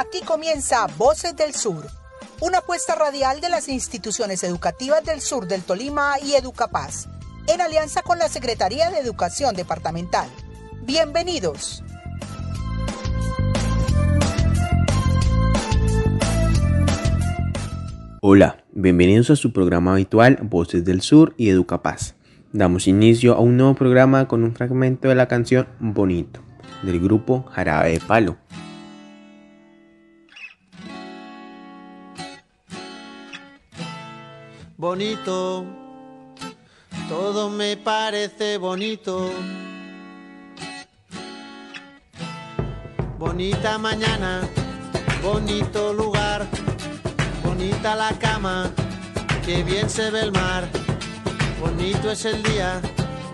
Aquí comienza Voces del Sur, una apuesta radial de las instituciones educativas del sur del Tolima y Educapaz, en alianza con la Secretaría de Educación Departamental. Bienvenidos. Hola, bienvenidos a su programa habitual Voces del Sur y Educapaz. Damos inicio a un nuevo programa con un fragmento de la canción Bonito del grupo Jarabe de Palo. Bonito, todo me parece bonito. Bonita mañana, bonito lugar Bonita la cama, que bien se ve el mar. Bonito es el día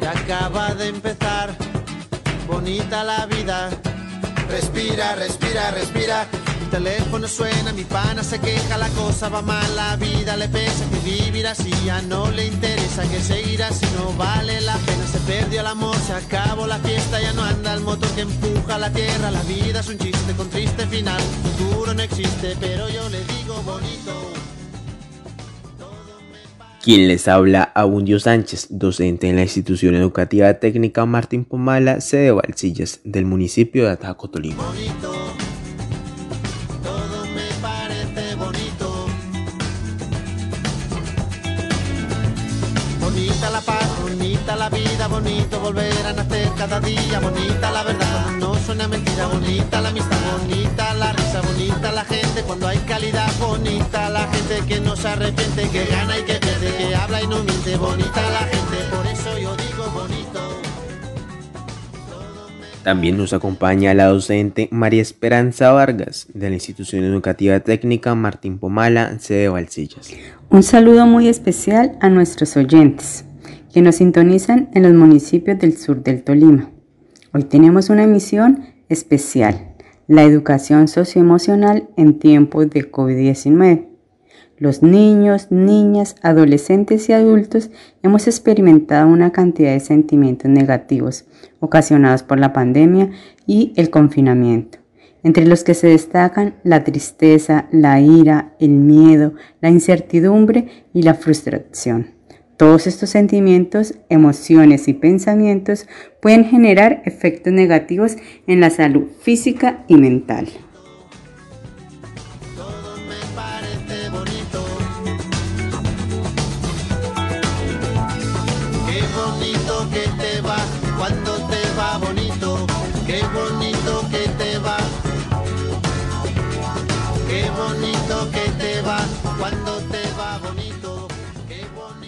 que acaba de empezar. Bonita la vida. Respira, respira, respira. Mi teléfono suena, mi pana se queja, la cosa va mal, la vida le pesa vivir así ya no le interesa, que seguir así no vale la pena. Se perdió el amor, se acabó la fiesta, ya no anda el motor que empuja la tierra. La vida es un chiste con triste final, futuro no existe, pero yo le digo bonito. Quien les habla, Abundio Sánchez, docente en la institución educativa técnica Martín Pomala, sede de Valsillas, del municipio de Ataco, Tolima. Bonita bonita la vida, bonito volver a nacer cada día, bonita la verdad, no suena mentira, bonita la amistad, bonita la risa, bonita la gente, cuando hay calidad, bonita la gente que no se arrepiente, que gana y que pierde, que habla y no miente, bonita la gente, por eso yo digo bonito. También nos acompaña la docente María Esperanza Vargas de la Institución Educativa Técnica Martín Pomala, sede de Valsillas. Un saludo muy especial a nuestros oyentes que nos sintonizan en los municipios del sur del Tolima. Hoy tenemos una emisión especial, la educación socioemocional en tiempos de COVID-19. Los niños, niñas, adolescentes y adultos hemos experimentado una cantidad de sentimientos negativos ocasionados por la pandemia y el confinamiento, entre los que se destacan la tristeza, la ira, el miedo, la incertidumbre y la frustración. Todos estos sentimientos, emociones y pensamientos pueden generar efectos negativos en la salud física y mental.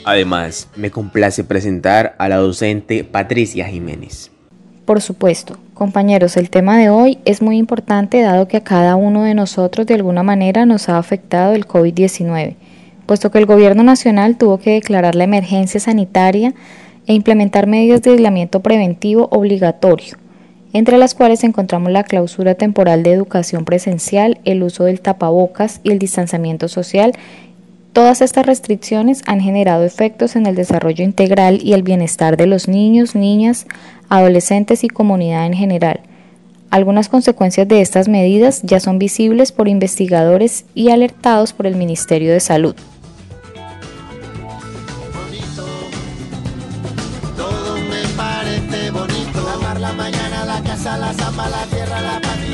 Además, me complace presentar a la docente Patricia Jiménez. Por supuesto, compañeros, el tema de hoy es muy importante dado que a cada uno de nosotros de alguna manera nos ha afectado el COVID-19, puesto que el Gobierno Nacional tuvo que declarar la emergencia sanitaria e implementar medidas de aislamiento preventivo obligatorio, entre las cuales encontramos la clausura temporal de educación presencial, el uso del tapabocas y el distanciamiento social Todas estas restricciones han generado efectos en el desarrollo integral y el bienestar de los niños, niñas, adolescentes y comunidad en general. Algunas consecuencias de estas medidas ya son visibles por investigadores y alertados por el Ministerio de Salud.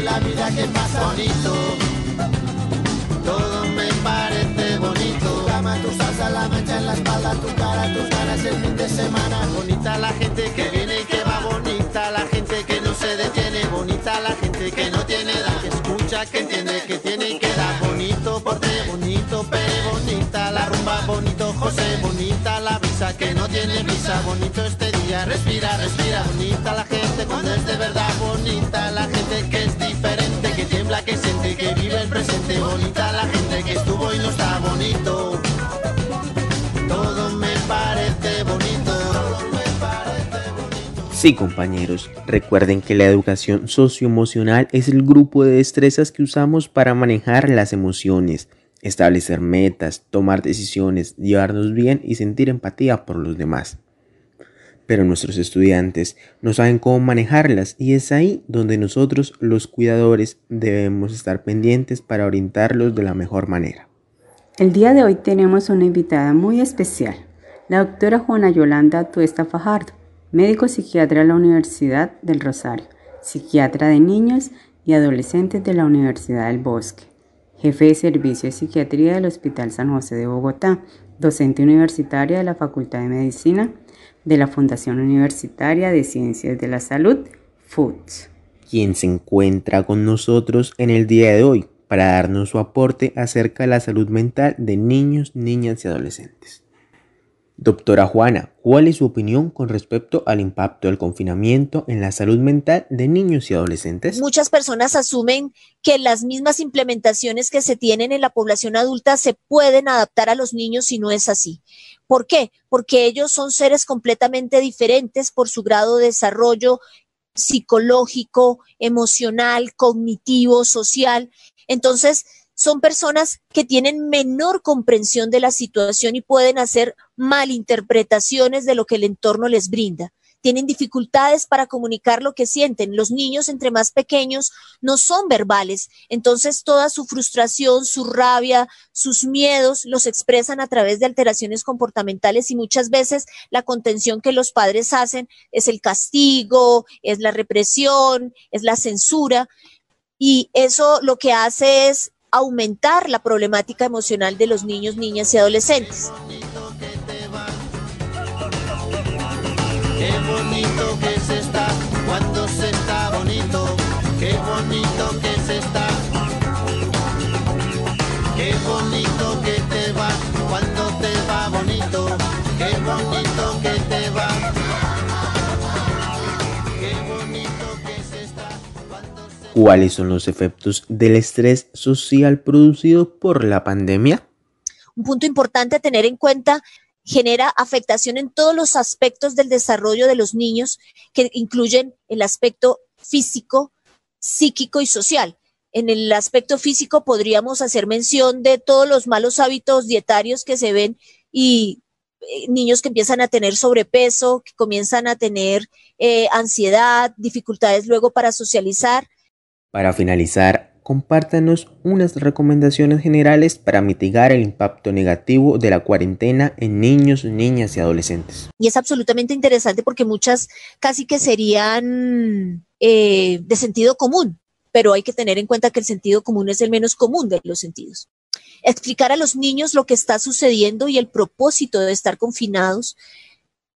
la tu salsa, la mancha en la espalda, tu cara, tus ganas el fin de semana. Bonita la gente que viene y que va, bonita la gente que no se detiene, bonita la gente que no tiene edad, que escucha, que entiende, que tiene y que da. Bonito porte, bonito pe, bonita la rumba, bonito José, bonita la brisa que no tiene brisa, bonito este día, respira, respira. Bonita la gente cuando es de verdad, bonita la gente que es diferente, que tiembla, que siente, que vive el presente, bonita la gente que estuvo y no está bonito. Sí, compañeros, recuerden que la educación socioemocional es el grupo de destrezas que usamos para manejar las emociones, establecer metas, tomar decisiones, llevarnos bien y sentir empatía por los demás. pero nuestros estudiantes no saben cómo manejarlas y es ahí donde nosotros los cuidadores debemos estar pendientes para orientarlos de la mejor manera. El día de hoy tenemos una invitada muy especial, la doctora Juana Yolanda Tuesta Fajardo, médico psiquiatra de la Universidad del Rosario, psiquiatra de niños y adolescentes de la Universidad del Bosque, jefe de servicio de psiquiatría del Hospital San José de Bogotá, docente universitaria de la Facultad de Medicina de la Fundación Universitaria de Ciencias de la Salud, FUDS. Quien se encuentra con nosotros en el día de hoy para darnos su aporte acerca de la salud mental de niños, niñas y adolescentes. Doctora Juana, ¿cuál es su opinión con respecto al impacto del confinamiento en la salud mental de niños y adolescentes? Muchas personas asumen que las mismas implementaciones que se tienen en la población adulta se pueden adaptar a los niños y no es así. ¿Por qué? Porque ellos son seres completamente diferentes por su grado de desarrollo psicológico, emocional, cognitivo, social. Entonces, son personas que tienen menor comprensión de la situación y pueden hacer malinterpretaciones de lo que el entorno les brinda. Tienen dificultades para comunicar lo que sienten. Los niños entre más pequeños no son verbales, entonces toda su frustración, su rabia, sus miedos los expresan a través de alteraciones comportamentales y muchas veces la contención que los padres hacen es el castigo, es la represión, es la censura y eso lo que hace es aumentar la problemática emocional de los niños, niñas y adolescentes. ¿Cuáles son los efectos del estrés social producido por la pandemia? Un punto importante a tener en cuenta genera afectación en todos los aspectos del desarrollo de los niños, que incluyen el aspecto físico, psíquico y social. En el aspecto físico podríamos hacer mención de todos los malos hábitos dietarios que se ven y eh, niños que empiezan a tener sobrepeso, que comienzan a tener eh, ansiedad, dificultades luego para socializar, para finalizar, compártanos unas recomendaciones generales para mitigar el impacto negativo de la cuarentena en niños, niñas y adolescentes. Y es absolutamente interesante porque muchas casi que serían eh, de sentido común, pero hay que tener en cuenta que el sentido común es el menos común de los sentidos. Explicar a los niños lo que está sucediendo y el propósito de estar confinados,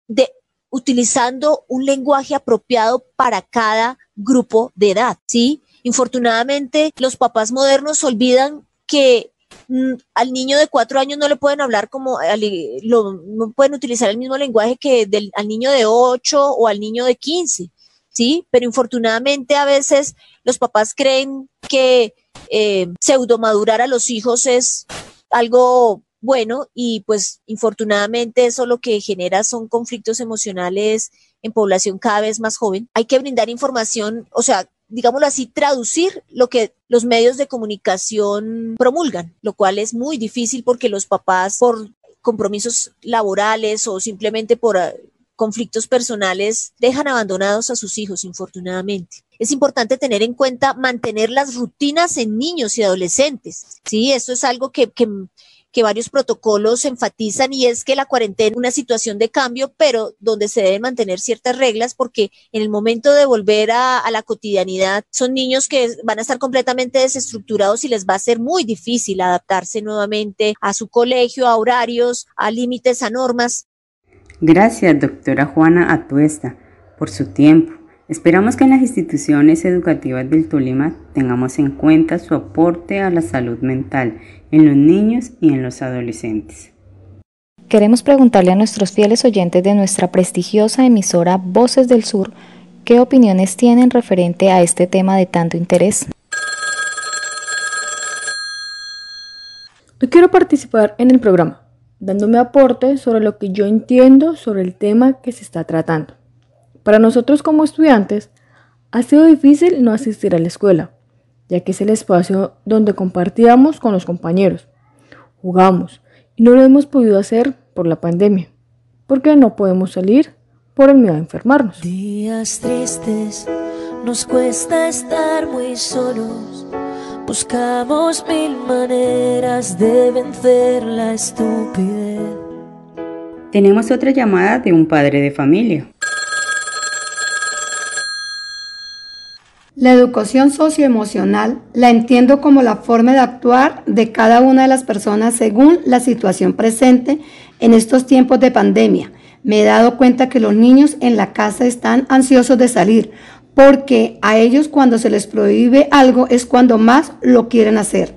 de utilizando un lenguaje apropiado para cada grupo de edad, ¿sí? Infortunadamente, los papás modernos olvidan que mm, al niño de cuatro años no le pueden hablar como, no pueden utilizar el mismo lenguaje que al niño de ocho o al niño de quince, ¿sí? Pero infortunadamente a veces los papás creen que eh, pseudomadurar a los hijos es algo bueno y pues infortunadamente eso lo que genera son conflictos emocionales en población cada vez más joven. Hay que brindar información, o sea, digámoslo así, traducir lo que los medios de comunicación promulgan, lo cual es muy difícil porque los papás por compromisos laborales o simplemente por ah, conflictos personales dejan abandonados a sus hijos, infortunadamente. Es importante tener en cuenta mantener las rutinas en niños y adolescentes. Sí, esto es algo que, que que varios protocolos enfatizan y es que la cuarentena es una situación de cambio, pero donde se deben mantener ciertas reglas porque en el momento de volver a, la cotidianidad son niños que van a estar completamente desestructurados y les va a ser muy difícil adaptarse nuevamente a su colegio, a horarios, a límites, a normas. Gracias, doctora Juana Atuesta, por su tiempo. Esperamos que en las instituciones educativas del Tolima tengamos en cuenta su aporte a la salud mental en los niños y en los adolescentes. Queremos preguntarle a nuestros fieles oyentes de nuestra prestigiosa emisora Voces del Sur qué opiniones tienen referente a este tema de tanto interés. Yo quiero participar en el programa, dándome aporte sobre lo que yo entiendo sobre el tema que se está tratando. Para nosotros como estudiantes, ha sido difícil no asistir a la escuela, ya que es el espacio donde compartíamos con los compañeros, jugamos y no lo hemos podido hacer por la pandemia, porque no podemos salir por el miedo a enfermarnos. Días tristes, nos cuesta estar muy solos. Buscamos mil maneras de vencer la estupidez. Tenemos otra llamada de un padre de familia. La educación socioemocional la entiendo como la forma de actuar de cada una de las personas según la situación presente en estos tiempos de pandemia. Me he dado cuenta que los niños en la casa están ansiosos de salir porque a ellos cuando se les prohíbe algo es cuando más lo quieren hacer.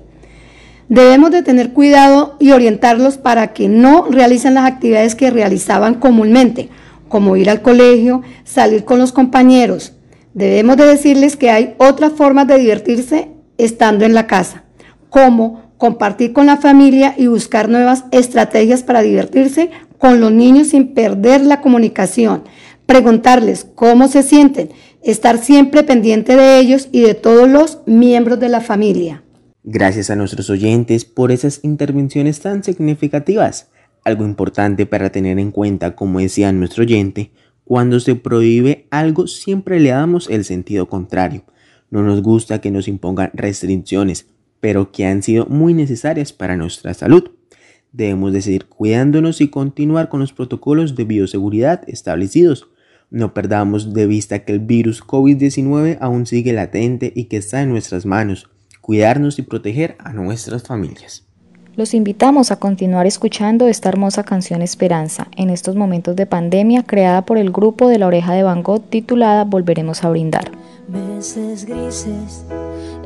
Debemos de tener cuidado y orientarlos para que no realicen las actividades que realizaban comúnmente, como ir al colegio, salir con los compañeros, Debemos de decirles que hay otras formas de divertirse estando en la casa, como compartir con la familia y buscar nuevas estrategias para divertirse con los niños sin perder la comunicación, preguntarles cómo se sienten, estar siempre pendiente de ellos y de todos los miembros de la familia. Gracias a nuestros oyentes por esas intervenciones tan significativas. Algo importante para tener en cuenta, como decía nuestro oyente, cuando se prohíbe algo siempre le damos el sentido contrario. No nos gusta que nos impongan restricciones, pero que han sido muy necesarias para nuestra salud. Debemos de seguir cuidándonos y continuar con los protocolos de bioseguridad establecidos. No perdamos de vista que el virus COVID-19 aún sigue latente y que está en nuestras manos. Cuidarnos y proteger a nuestras familias. Los invitamos a continuar escuchando esta hermosa canción Esperanza en estos momentos de pandemia creada por el grupo de la oreja de Van Gogh titulada Volveremos a brindar. Meses grises,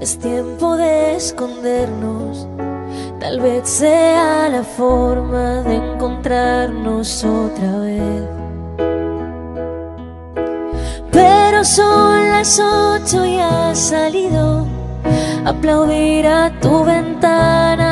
es tiempo de escondernos. Tal vez sea la forma de encontrarnos otra vez. Pero son las ocho y has salido. Aplaudir a tu ventana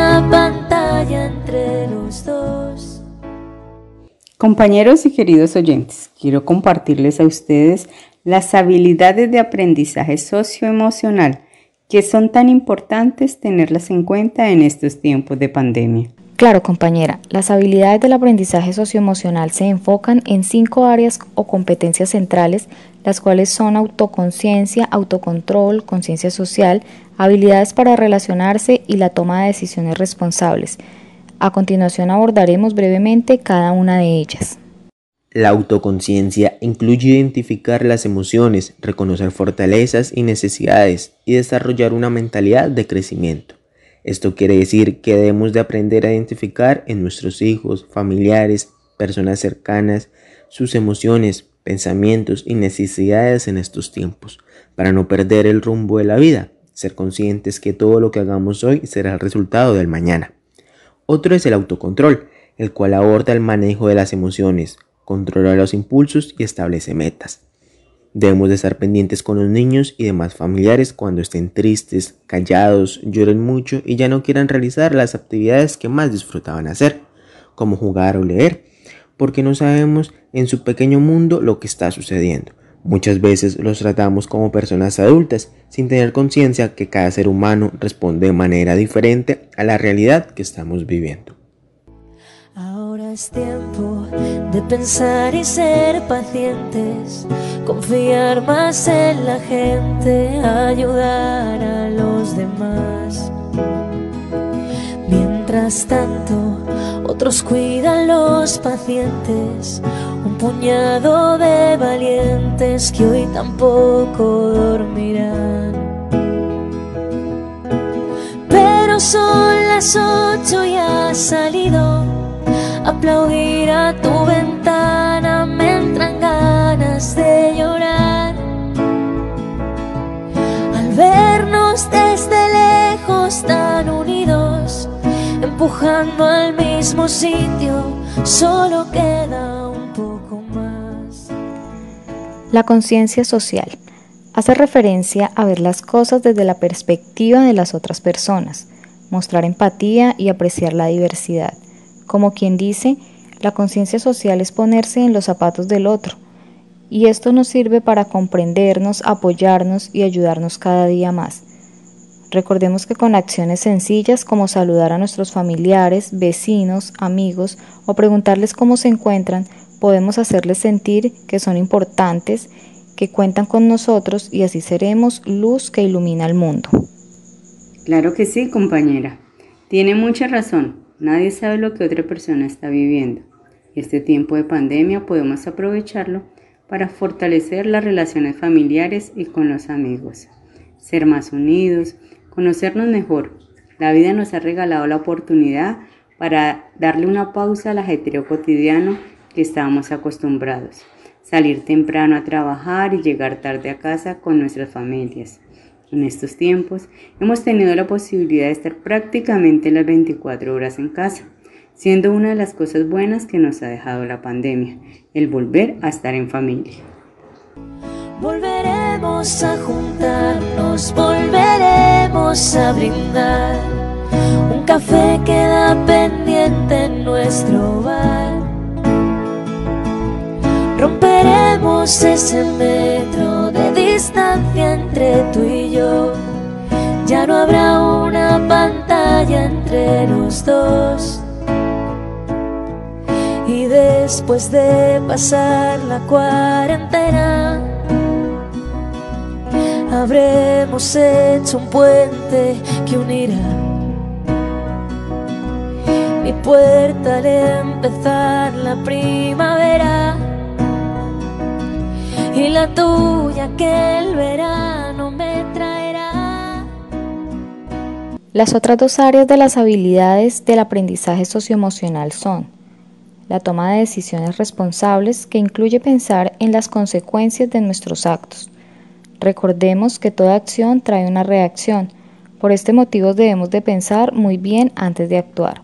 Compañeros y queridos oyentes, quiero compartirles a ustedes las habilidades de aprendizaje socioemocional que son tan importantes tenerlas en cuenta en estos tiempos de pandemia. Claro, compañera, las habilidades del aprendizaje socioemocional se enfocan en cinco áreas o competencias centrales, las cuales son autoconciencia, autocontrol, conciencia social, habilidades para relacionarse y la toma de decisiones responsables. A continuación abordaremos brevemente cada una de ellas. La autoconciencia incluye identificar las emociones, reconocer fortalezas y necesidades y desarrollar una mentalidad de crecimiento. Esto quiere decir que debemos de aprender a identificar en nuestros hijos, familiares, personas cercanas, sus emociones, pensamientos y necesidades en estos tiempos, para no perder el rumbo de la vida, ser conscientes que todo lo que hagamos hoy será el resultado del mañana. Otro es el autocontrol, el cual aborda el manejo de las emociones, controla los impulsos y establece metas. Debemos de estar pendientes con los niños y demás familiares cuando estén tristes, callados, lloren mucho y ya no quieran realizar las actividades que más disfrutaban hacer, como jugar o leer, porque no sabemos en su pequeño mundo lo que está sucediendo. Muchas veces los tratamos como personas adultas, sin tener conciencia que cada ser humano responde de manera diferente a la realidad que estamos viviendo. Ahora es tiempo de pensar y ser pacientes, confiar más en la gente, ayudar a los demás. Tanto, otros cuidan los pacientes, un puñado de valientes que hoy tampoco dormirán. Pero son las ocho y ha salido aplaudir a tu ventana me entran ganas de llorar. Al vernos empujando al mismo sitio, solo queda un poco más. La conciencia social hace referencia a ver las cosas desde la perspectiva de las otras personas, mostrar empatía y apreciar la diversidad. Como quien dice, la conciencia social es ponerse en los zapatos del otro, y esto nos sirve para comprendernos, apoyarnos y ayudarnos cada día más. Recordemos que con acciones sencillas como saludar a nuestros familiares, vecinos, amigos o preguntarles cómo se encuentran, podemos hacerles sentir que son importantes, que cuentan con nosotros y así seremos luz que ilumina el mundo. Claro que sí, compañera. Tiene mucha razón. Nadie sabe lo que otra persona está viviendo. Este tiempo de pandemia podemos aprovecharlo para fortalecer las relaciones familiares y con los amigos, ser más unidos, conocernos mejor. La vida nos ha regalado la oportunidad para darle una pausa al ajetreo cotidiano que estábamos acostumbrados, salir temprano a trabajar y llegar tarde a casa con nuestras familias. En estos tiempos hemos tenido la posibilidad de estar prácticamente las 24 horas en casa, siendo una de las cosas buenas que nos ha dejado la pandemia, el volver a estar en familia. Volveremos a juntarnos, volveremos a brindar. Un café queda pendiente en nuestro bar. Romperemos ese metro de distancia entre tú y yo. Ya no habrá una pantalla entre los dos. Y después de pasar la cuarentena, habremos hecho un puente que unirá mi puerta al empezar la primavera y la tuya que el verano me traerá. Las otras dos áreas de las habilidades del aprendizaje socioemocional son la toma de decisiones responsables que incluye pensar en las consecuencias de nuestros actos. Recordemos que toda acción trae una reacción. Por este motivo debemos de pensar muy bien antes de actuar.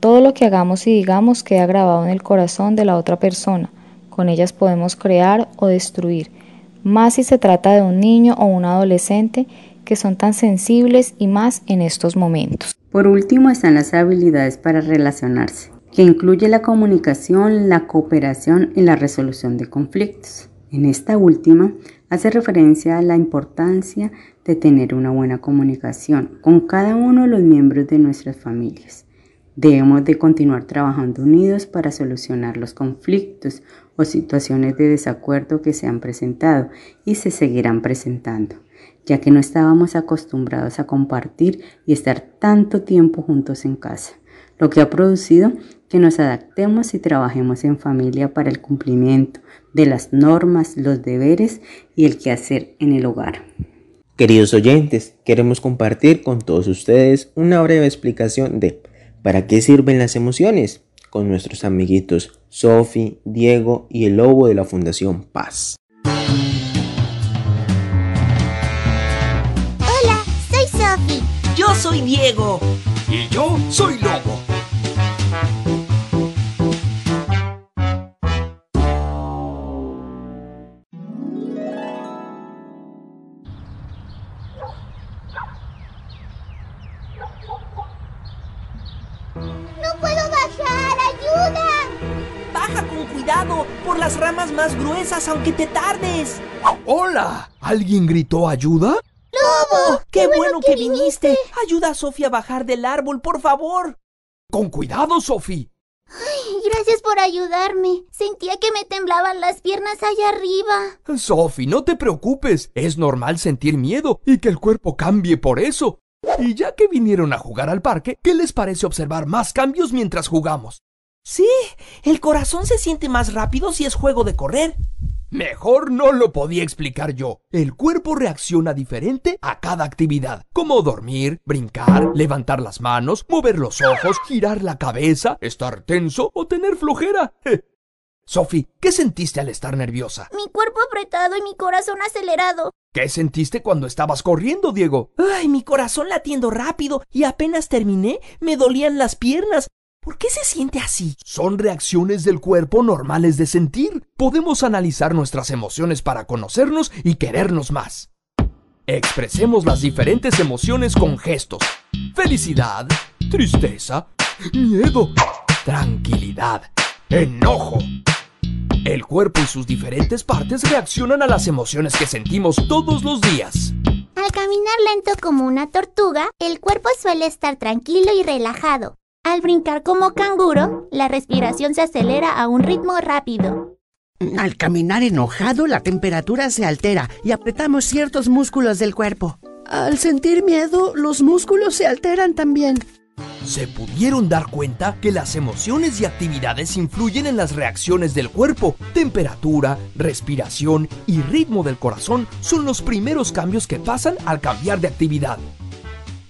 Todo lo que hagamos y digamos queda grabado en el corazón de la otra persona. Con ellas podemos crear o destruir, más si se trata de un niño o un adolescente que son tan sensibles y más en estos momentos. Por último están las habilidades para relacionarse que incluye la comunicación, la cooperación y la resolución de conflictos. En esta última hace referencia a la importancia de tener una buena comunicación con cada uno de los miembros de nuestras familias. Debemos de continuar trabajando unidos para solucionar los conflictos o situaciones de desacuerdo que se han presentado y se seguirán presentando, ya que no estábamos acostumbrados a compartir y estar tanto tiempo juntos en casa lo que ha producido que nos adaptemos y trabajemos en familia para el cumplimiento de las normas, los deberes y el quehacer en el hogar. Queridos oyentes, queremos compartir con todos ustedes una breve explicación de ¿para qué sirven las emociones? con nuestros amiguitos Sofi, Diego y el lobo de la Fundación Paz. Hola, soy Sofi. Yo soy Diego. Y yo soy Lobo. Las ramas más gruesas aunque te tardes. ¡Hola! ¿Alguien gritó ayuda? ¡Lobo! ¡Qué, bueno, que, viniste! Ayuda a Sofía a bajar del árbol, por favor. Con cuidado, Sophie. Ay, gracias por ayudarme. Sentía que me temblaban las piernas allá arriba. Sophie, no te preocupes. Es normal sentir miedo y que el cuerpo cambie por eso. Y ya que vinieron a jugar al parque, ¿qué les parece observar más cambios mientras jugamos? Sí, el corazón se siente más rápido si es juego de correr. Mejor no lo podía explicar yo. El cuerpo reacciona diferente a cada actividad, como dormir, brincar, levantar las manos, mover los ojos, girar la cabeza, estar tenso o tener flojera. Sophie, ¿qué sentiste al estar nerviosa? Mi cuerpo apretado y mi corazón acelerado. ¿Qué sentiste cuando estabas corriendo, Diego? Ay, mi corazón latiendo rápido y apenas terminé me dolían las piernas. ¿Por qué se siente así? Son reacciones del cuerpo normales de sentir. Podemos analizar nuestras emociones para conocernos y querernos más. Expresemos las diferentes emociones con gestos. Felicidad, tristeza, miedo, tranquilidad, enojo. El cuerpo y sus diferentes partes reaccionan a las emociones que sentimos todos los días. Al caminar lento como una tortuga, el cuerpo suele estar tranquilo y relajado. Al brincar como canguro, la respiración se acelera a un ritmo rápido. Al caminar enojado, la temperatura se altera y apretamos ciertos músculos del cuerpo. Al sentir miedo, los músculos se alteran también. ¿Se pudieron dar cuenta que las emociones y actividades influyen en las reacciones del cuerpo? Temperatura, respiración y ritmo del corazón son los primeros cambios que pasan al cambiar de actividad.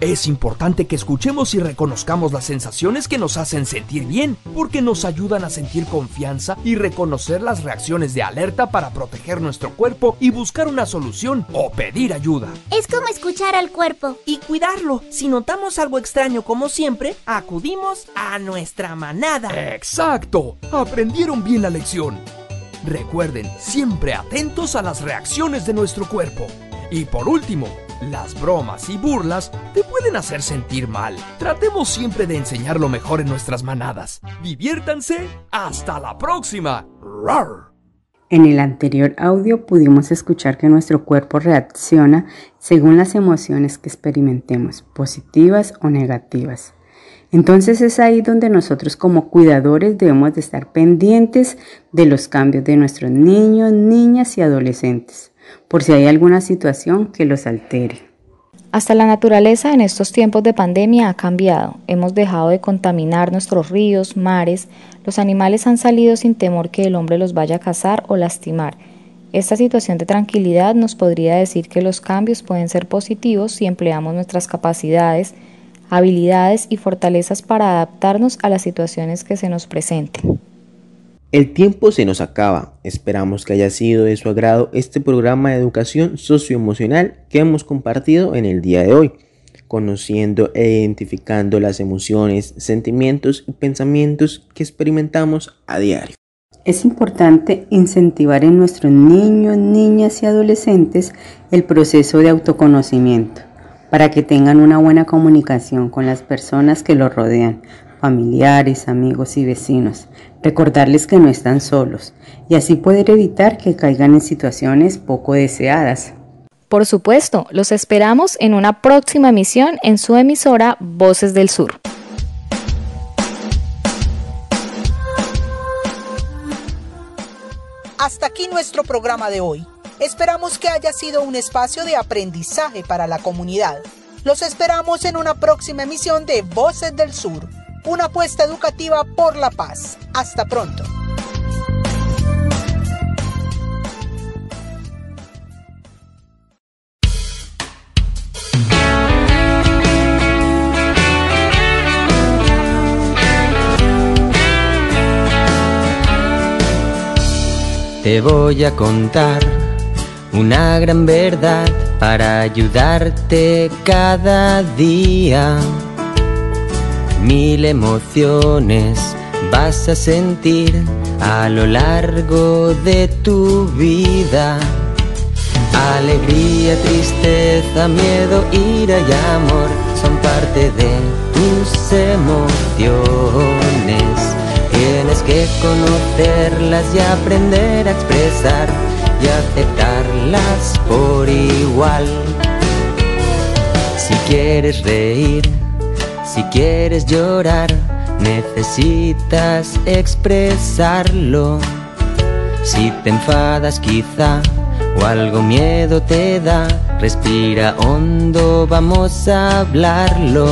Es importante que escuchemos y reconozcamos las sensaciones que nos hacen sentir bien, porque nos ayudan a sentir confianza y reconocer las reacciones de alerta para proteger nuestro cuerpo y buscar una solución o pedir ayuda. Es como escuchar al cuerpo. Y cuidarlo. Si notamos algo extraño como siempre, acudimos a nuestra manada. Exacto. Aprendieron bien la lección. Recuerden, siempre atentos a las reacciones de nuestro cuerpo. Y por último, las bromas y burlas te pueden hacer sentir mal. Tratemos siempre de enseñar lo mejor en nuestras manadas. Diviértanse. Hasta la próxima. En el anterior audio pudimos escuchar que nuestro cuerpo reacciona según las emociones que experimentemos, positivas o negativas. Entonces es ahí donde nosotros como cuidadores debemos de estar pendientes de los cambios de nuestros niños, niñas y adolescentes por si hay alguna situación que los altere. Hasta la naturaleza en estos tiempos de pandemia ha cambiado. Hemos dejado de contaminar nuestros ríos, mares, los animales han salido sin temor que el hombre los vaya a cazar o lastimar. Esta situación de tranquilidad nos podría decir que los cambios pueden ser positivos si empleamos nuestras capacidades, habilidades y fortalezas para adaptarnos a las situaciones que se nos presenten. El tiempo se nos acaba. Esperamos que haya sido de su agrado este programa de educación socioemocional que hemos compartido en el día de hoy, conociendo e identificando las emociones, sentimientos y pensamientos que experimentamos a diario. Es importante incentivar en nuestros niños, niñas y adolescentes el proceso de autoconocimiento para que tengan una buena comunicación con las personas que los rodean, familiares, amigos y vecinos, recordarles que no están solos y así poder evitar que caigan en situaciones poco deseadas. Por supuesto, los esperamos en una próxima emisión en su emisora Voces del Sur. Hasta aquí nuestro programa de hoy. Esperamos que haya sido un espacio de aprendizaje para la comunidad. Los esperamos en una próxima emisión de Voces del Sur una apuesta educativa por la paz. Hasta pronto. Te voy a contar una gran verdad para ayudarte cada día Mil emociones vas a sentir a lo largo de tu vida. Alegría, tristeza, miedo, ira y amor son parte de tus emociones. Tienes que conocerlas y aprender a expresar y aceptarlas por igual. Si quieres reír, si quieres llorar, necesitas expresarlo. Si te enfadas quizá o algo miedo te da, respira hondo, vamos a hablarlo.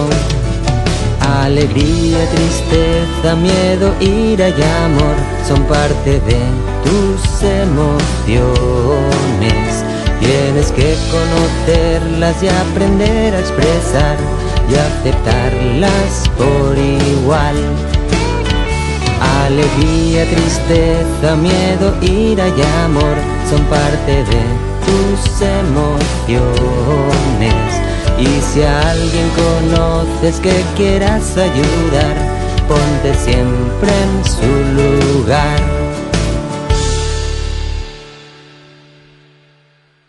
Alegría, tristeza, miedo, ira y amor son parte de tus emociones. Tienes que conocerlas y aprender a expresar y aceptarlas por igual. Alegría, tristeza, miedo, ira y amor son parte de tus emociones. Y si a alguien conoces que quieras ayudar, ponte siempre en su lugar.